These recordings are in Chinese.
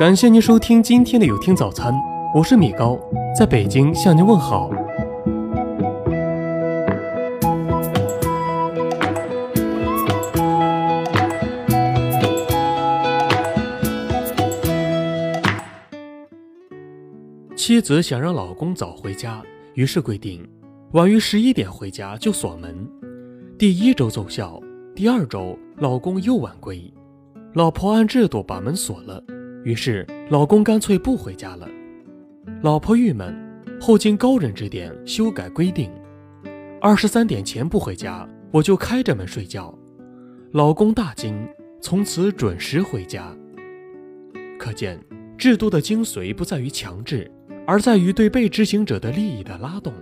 感谢您收听今天的有听早餐，我是米高，在北京向您问好。妻子想让老公早回家，于是规定，晚于十一点回家就锁门。第一周奏效，第二周老公又晚归，老婆按制度把门锁了，于是老公干脆不回家了。老婆郁闷，后经高人指点修改规定，二十三点前不回家，我就开着门睡觉。老公大惊，从此准时回家。可见制度的精髓不在于强制。而在于对被执行者的利益的拉动。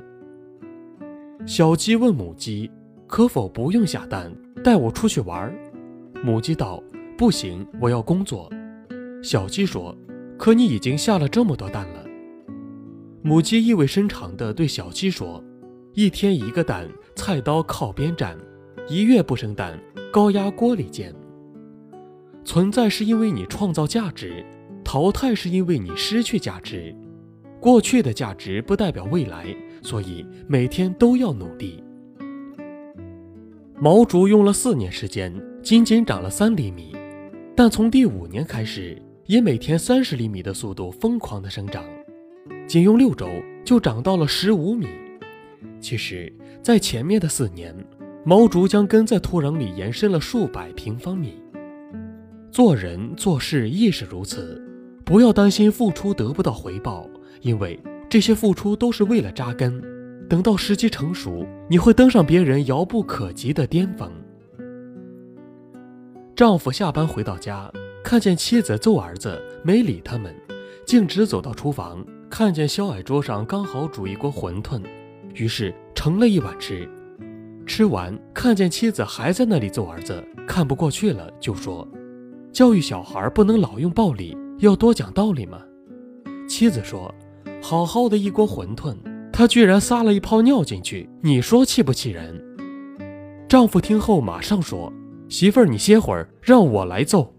小鸡问母鸡：“可否不用下蛋，带我出去玩？”母鸡道：“不行，我要工作。”小鸡说：“可你已经下了这么多蛋了。”母鸡意味深长地对小鸡说：“一天一个蛋，菜刀靠边站；一月不生蛋，高压锅里煎。存在是因为你创造价值，淘汰是因为你失去价值。”过去的价值不代表未来，所以每天都要努力。毛竹用了四年时间，仅仅长了三厘米，但从第五年开始，以每天三十厘米的速度疯狂的生长，仅用六周就长到了十五米。其实，在前面的四年，毛竹将根在土壤里延伸了数百平方米。做人做事亦是如此，不要担心付出得不到回报。因为这些付出都是为了扎根，等到时机成熟，你会登上别人遥不可及的巅峰。丈夫下班回到家，看见妻子揍儿子，没理他们，径直走到厨房，看见小矮桌上刚好煮一锅馄饨，于是盛了一碗吃。吃完，看见妻子还在那里揍儿子，看不过去了，就说：“教育小孩不能老用暴力，要多讲道理嘛。”妻子说。好好的一锅馄饨，他居然撒了一泡尿进去，你说气不气人？丈夫听后马上说：“媳妇儿，你歇会儿，让我来揍。”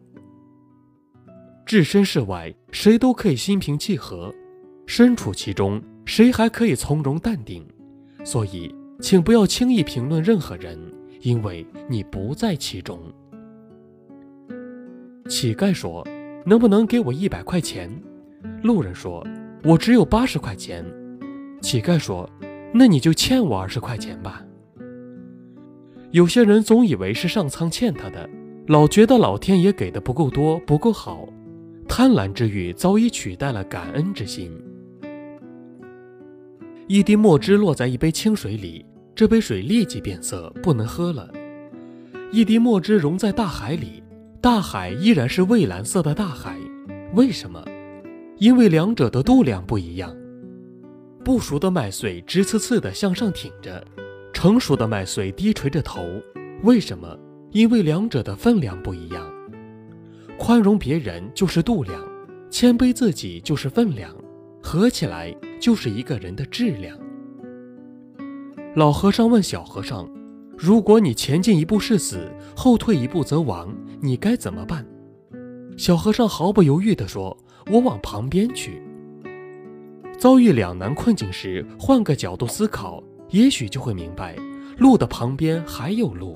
置身事外，谁都可以心平气和；身处其中，谁还可以从容淡定？所以，请不要轻易评论任何人，因为你不在其中。乞丐说：“能不能给我一百块钱？”路人说。我只有八十块钱，乞丐说：“那你就欠我二十块钱吧。”有些人总以为是上苍欠他的，老觉得老天爷给的不够多、不够好，贪婪之欲早已取代了感恩之心。一滴墨汁落在一杯清水里，这杯水立即变色，不能喝了；一滴墨汁融在大海里，大海依然是蔚蓝色的大海。为什么？因为两者的度量不一样，不熟的麦穗直刺刺地向上挺着，成熟的麦穗低垂着头。为什么？因为两者的分量不一样。宽容别人就是度量，谦卑自己就是分量，合起来就是一个人的质量。老和尚问小和尚：“如果你前进一步是死，后退一步则亡，你该怎么办？”小和尚毫不犹豫地说。我往旁边去。遭遇两难困境时，换个角度思考，也许就会明白，路的旁边还有路。